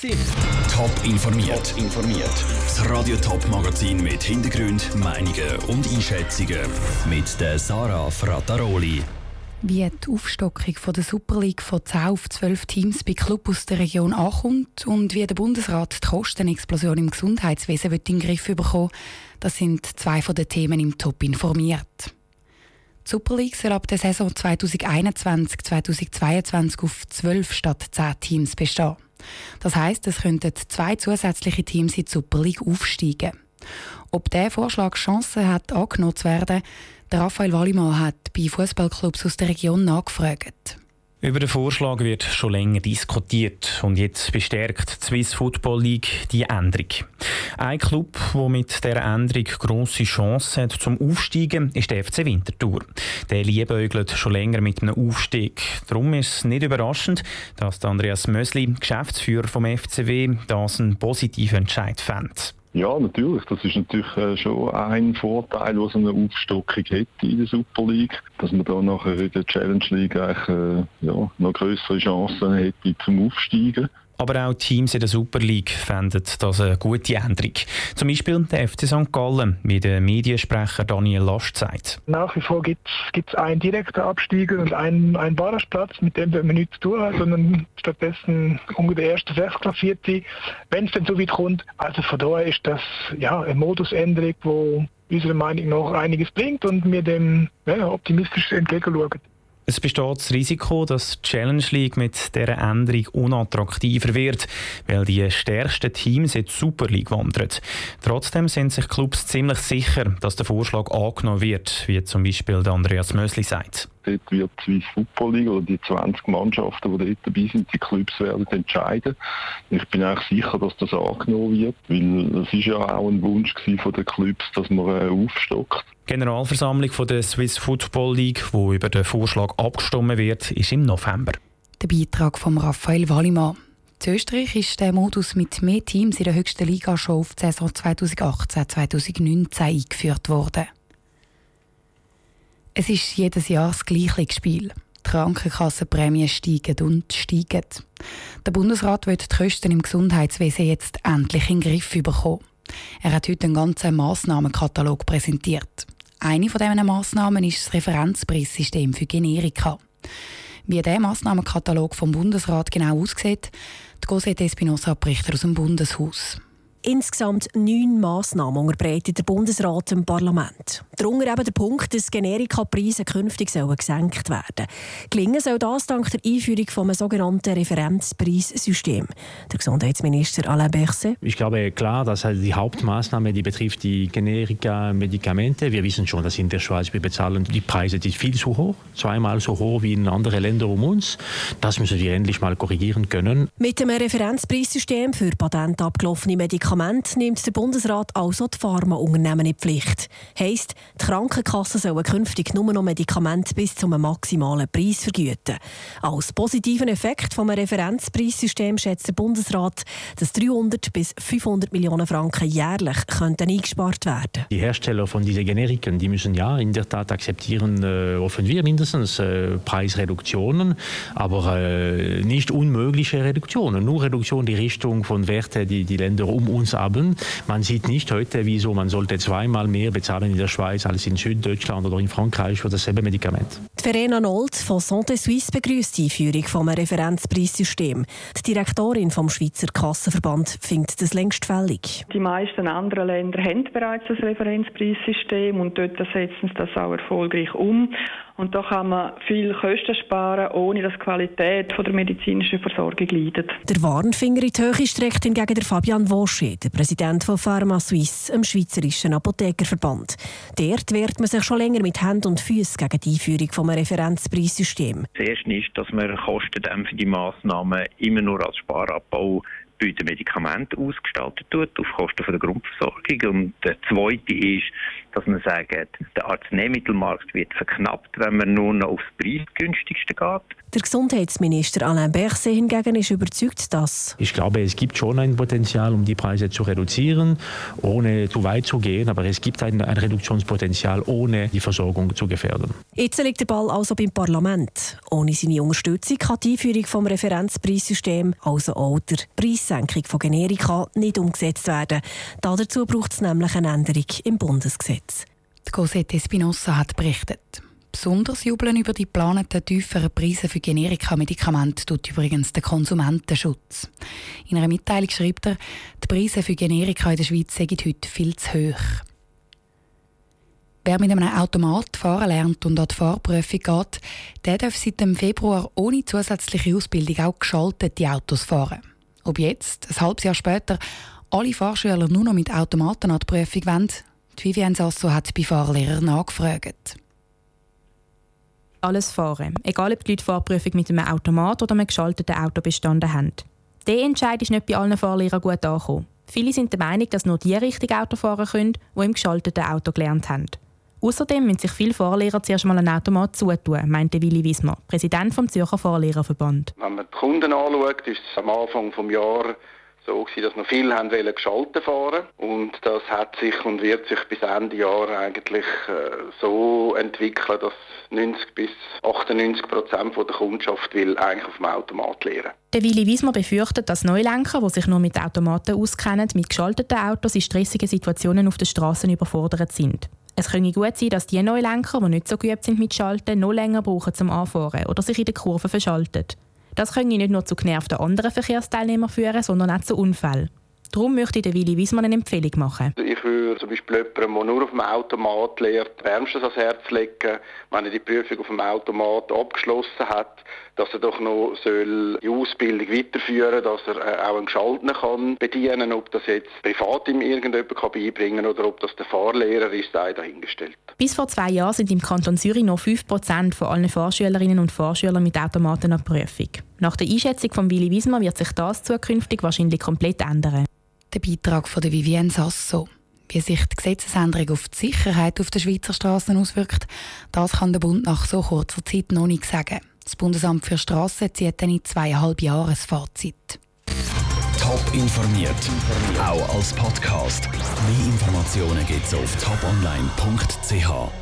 Top informiert. informiert. Das Radio Top Magazin mit Hintergrund, Meinungen und Einschätzungen mit der Sarah Frataroli. Wie die Aufstockung von der Super League von 10 auf 12 Teams bei Clubs aus der Region ankommt und wie der Bundesrat die Kostenexplosion im Gesundheitswesen wird in den Griff bekommen, das sind zwei von den Themen im Top informiert. Die Super League soll ab der Saison 2021-2022 auf 12 statt 10 Teams bestehen. Das heißt, es könnten zwei zusätzliche Teams in die Super League aufsteigen. Ob dieser Vorschlag Chancen hat, angenommen zu werden, der Raphael Wallimann hat bei Fußballclubs aus der Region nachgefragt. Über den Vorschlag wird schon länger diskutiert und jetzt bestärkt die Swiss Football League die Änderung. Ein Club, der mit dieser Änderung grosse Chancen hat zum Aufsteigen, ist der FC Winterthur. Der liebäugelt schon länger mit einem Aufstieg. Darum ist es nicht überraschend, dass Andreas Mösli, Geschäftsführer vom FCW, das einen positiven Entscheid fand. Ja, natürlich. Das ist natürlich äh, schon ein Vorteil, was so eine Aufstockung hätte in der Super League, dass man da nachher in der Challenge League eigentlich, äh, ja, noch größere Chancen hätte zum Aufsteigen. Aber auch Teams in der Super League fänden das eine gute Änderung. Zum Beispiel der FC St. Gallen, wie der Mediensprecher Daniel Last sagt. Nach wie vor gibt es einen direkten Absteiger und einen, einen Barrageplatz, mit dem wir nichts zu tun haben, sondern stattdessen unter der ersten Sechsklassierte, wenn es denn so weit kommt. Also von daher ist das ja, eine Modusänderung, die unserer Meinung nach einiges bringt und wir dem ja, optimistisch entgegenschauen. Es besteht das Risiko, dass die Challenge League mit dieser Änderung unattraktiver wird, weil die stärksten Teams in die Super League wandern. Trotzdem sind sich Clubs ziemlich sicher, dass der Vorschlag angenommen wird, wie zum Beispiel Andreas Mösli sagt. Dort wird die Swiss Football League oder die 20 Mannschaften, die dort dabei sind, die Clubs werden entscheiden. Ich bin auch sicher, dass das angenommen wird, weil es ist ja auch ein Wunsch von den Clubs, dass man äh, aufstockt. Generalversammlung von der Swiss Football League, wo über den Vorschlag abgestimmt wird, ist im November. Der Beitrag von Raphael Wallimann. In Österreich ist der Modus mit mehr Teams in der höchsten Liga schon auf die Saison 2018-2019 eingeführt worden. Es ist jedes Jahr das gleiche Spiel. Die Krankenkassenprämien steigen und steigen. Der Bundesrat wird die Kosten im Gesundheitswesen jetzt endlich in den Griff bekommen. Er hat heute einen ganzen Massnahmenkatalog präsentiert. Eine von diesen Massnahmen ist das Referenzpreissystem für Generika. Wie der Massnahmenkatalog vom Bundesrat genau aussieht, die Cosette Espinosa berichtet aus dem Bundeshaus. Insgesamt neun Massnahmen unterbreitet der Bundesrat im Parlament. Darunter eben der Punkt, dass Generikapreise künftig sollen gesenkt werden Gelingen soll das dank der Einführung vom sogenannten Referenzpreissystem. Der Gesundheitsminister Alain Berset. Ich glaube klar, dass halt die Hauptmaßnahme, die betrifft die Generika-Medikamente. Wir wissen schon, dass in der Schweiz wir bezahlen die Preise die viel zu hoch, zweimal so hoch wie in anderen Ländern um uns. Das müssen wir endlich mal korrigieren können. Mit dem Referenzpreissystem für patentabgelaufene Medikamente Medikamente nimmt der Bundesrat also die Pharmaunternehmen in die Pflicht. Heisst, die Krankenkassen sollen künftig nur noch Medikamente bis zum maximalen Preis vergüten. Als positiven Effekt vom Referenzpreissystem schätzt der Bundesrat, dass 300 bis 500 Millionen Franken jährlich könnten eingespart werden. Die Hersteller von diesen Generiken, die müssen ja in der Tat akzeptieren, äh, hoffen wir mindestens, äh, Preisreduktionen, aber äh, nicht unmögliche Reduktionen. Nur Reduktion in die Richtung von Werten, die die Länder um uns haben. Man sieht nicht heute, wieso man sollte zweimal mehr bezahlen in der Schweiz als in Süddeutschland oder in Frankreich für dasselbe Medikament. Die Verena Nold von Santé Suisse begrüßt die Einführung vom Referenzpreissystem. Die Direktorin vom Schweizer Kassenverband findet das längst fällig. Die meisten anderen Länder haben bereits das Referenzpreissystem und dort setzen sie das auch erfolgreich um. Und da kann man viel Kosten sparen, ohne dass die Qualität von der medizinischen Versorgung leidet. Der Warnfinger in die Höhe streckt hingegen der Fabian Vosche, der Präsident von Pharma Suisse, dem Schweizerischen Apothekerverband. Dort wehrt man sich schon länger mit Händen und Füßen gegen die Einführung des Referenzpreissystem. Das erste ist, dass man kostendämpfende Massnahmen immer nur als Sparabbau bei den Medikamenten ausgestaltet wird, auf Kosten der Grundversorgung. Und der zweite ist, dass man sagt, der Arzneimittelmarkt wird verknappt, wenn man nur noch aufs preisgünstigste geht. Der Gesundheitsminister Alain Berset hingegen ist überzeugt, dass ich glaube, es gibt schon ein Potenzial, um die Preise zu reduzieren, ohne zu weit zu gehen. Aber es gibt ein, ein Reduktionspotenzial, ohne die Versorgung zu gefährden. Jetzt liegt der Ball also beim Parlament. Ohne seine Unterstützung kann die Einführung vom Referenzpreissystem, also auch der Preis Preissenkung von Generika nicht umgesetzt werden. Dazu braucht es nämlich eine Änderung im Bundesgesetz. Die Cosette Espinosa hat berichtet. Besonders jubeln über die geplanten tieferen Preise für Generika-Medikamente tut übrigens der Konsumentenschutz. In einer Mitteilung schreibt er, die Preise für Generika in der Schweiz seien heute viel zu hoch. Wer mit einem Automat fahren lernt und an die Fahrprüfung geht, der darf seit dem Februar ohne zusätzliche Ausbildung auch geschaltete Autos fahren. Ob jetzt, ein halbes Jahr später, alle Fahrschüler nur noch mit Automaten an die Prüfung wollen, die Vivienne Sasso hat bei Fahrlehrern nachgefragt alles fahren, egal ob die Leute Fahrprüfung mit einem Automat oder einem geschalteten Auto bestanden haben. Der Entscheid ist nicht bei allen Fahrlehrern gut angekommen. Viele sind der Meinung, dass nur die richtig Auto fahren können, die im geschalteten Auto gelernt haben. Außerdem müssen sich viele Fahrlehrer zuerst mal ein Automat zutun, meinte Willi Wismar, Präsident des Zürcher Fahrlehrerverband. Wenn man die Kunden anschaut, ist es am Anfang des Jahres so gewesen, dass noch viele haben wollen geschalten fahren und das hat sich und wird sich bis Ende Jahr eigentlich äh, so entwickeln, dass 90 bis 98 Prozent der Kundschaft will eigentlich auf dem Automat lernen. Der Willi Wiesmer befürchtet, dass Neulenker, die sich nur mit Automaten auskennen, mit geschalteten Autos in stressigen Situationen auf den Straßen überfordert sind. Es könnte gut sein, dass die Neulenker, die nicht so geübt sind mit Schalten, noch länger brauchen zum Anfahren oder sich in der Kurve verschalten. Das könnte nicht nur zu genervten anderen Verkehrsteilnehmern führen, sondern auch zu Unfällen. Darum möchte der Willi Wiesmann eine Empfehlung machen. Ich würde zum Beispiel jemandem, der nur auf dem Automat lernt, wärmstens ans Herz legen, wenn er die Prüfung auf dem Automat abgeschlossen hat, dass er doch noch soll die Ausbildung weiterführen soll, dass er äh, auch einen Geschaltenen kann bedienen Ob das jetzt privat ihm irgendjemand kann beibringen oder ob das der Fahrlehrer ist, sei dahingestellt. Bis vor zwei Jahren sind im Kanton Zürich noch 5% von allen Fahrschülerinnen und Fahrschülern mit Automaten an Prüfung. Nach der Einschätzung von Willi Wiesmann wird sich das zukünftig wahrscheinlich komplett ändern. Der Beitrag von der Vivienne Sasso. Wie sich die Gesetzesänderung auf die Sicherheit auf den Schweizer Straßen auswirkt, das kann der Bund nach so kurzer Zeit noch nicht sagen. Das Bundesamt für Straßen zieht dann in zweieinhalb Jahren Fazit. Top informiert, auch als Podcast. Mehr Informationen gibt es auf toponline.ch.